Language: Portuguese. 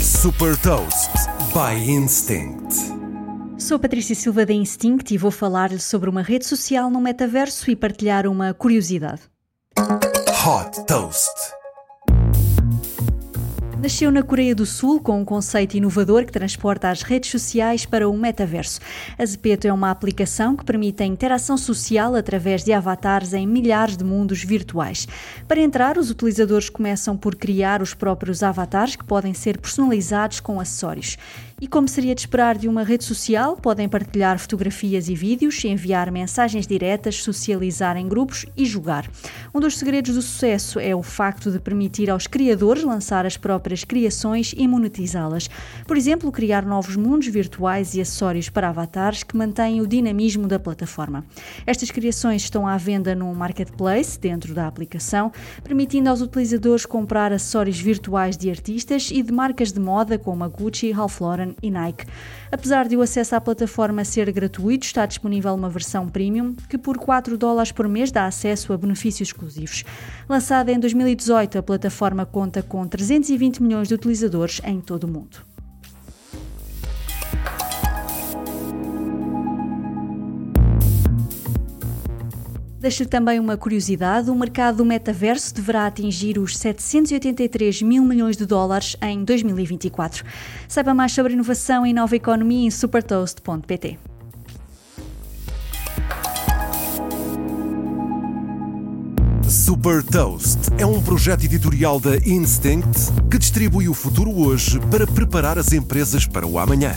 Super Toast by Instinct. Sou Patrícia Silva da Instinct e vou falar-lhe sobre uma rede social no metaverso e partilhar uma curiosidade. Hot Toast. Nasceu na Coreia do Sul com um conceito inovador que transporta as redes sociais para o metaverso. A Zepeto é uma aplicação que permite a interação social através de avatares em milhares de mundos virtuais. Para entrar, os utilizadores começam por criar os próprios avatares que podem ser personalizados com acessórios. E como seria de esperar de uma rede social, podem partilhar fotografias e vídeos, enviar mensagens diretas, socializar em grupos e jogar. Um dos segredos do sucesso é o facto de permitir aos criadores lançar as próprias criações e monetizá-las. Por exemplo, criar novos mundos virtuais e acessórios para avatares que mantêm o dinamismo da plataforma. Estas criações estão à venda no marketplace dentro da aplicação, permitindo aos utilizadores comprar acessórios virtuais de artistas e de marcas de moda como a Gucci, Ralph Lauren e Nike. Apesar de o acesso à plataforma ser gratuito, está disponível uma versão premium que por 4 dólares por mês dá acesso a benefícios exclusivos. Lançada em 2018, a plataforma conta com 320 milhões de utilizadores em todo o mundo. Deixo também uma curiosidade: o mercado do metaverso deverá atingir os 783 mil milhões de dólares em 2024. Saiba mais sobre inovação e nova economia em supertoast.pt. Super Toast é um projeto editorial da Instinct que distribui o futuro hoje para preparar as empresas para o amanhã.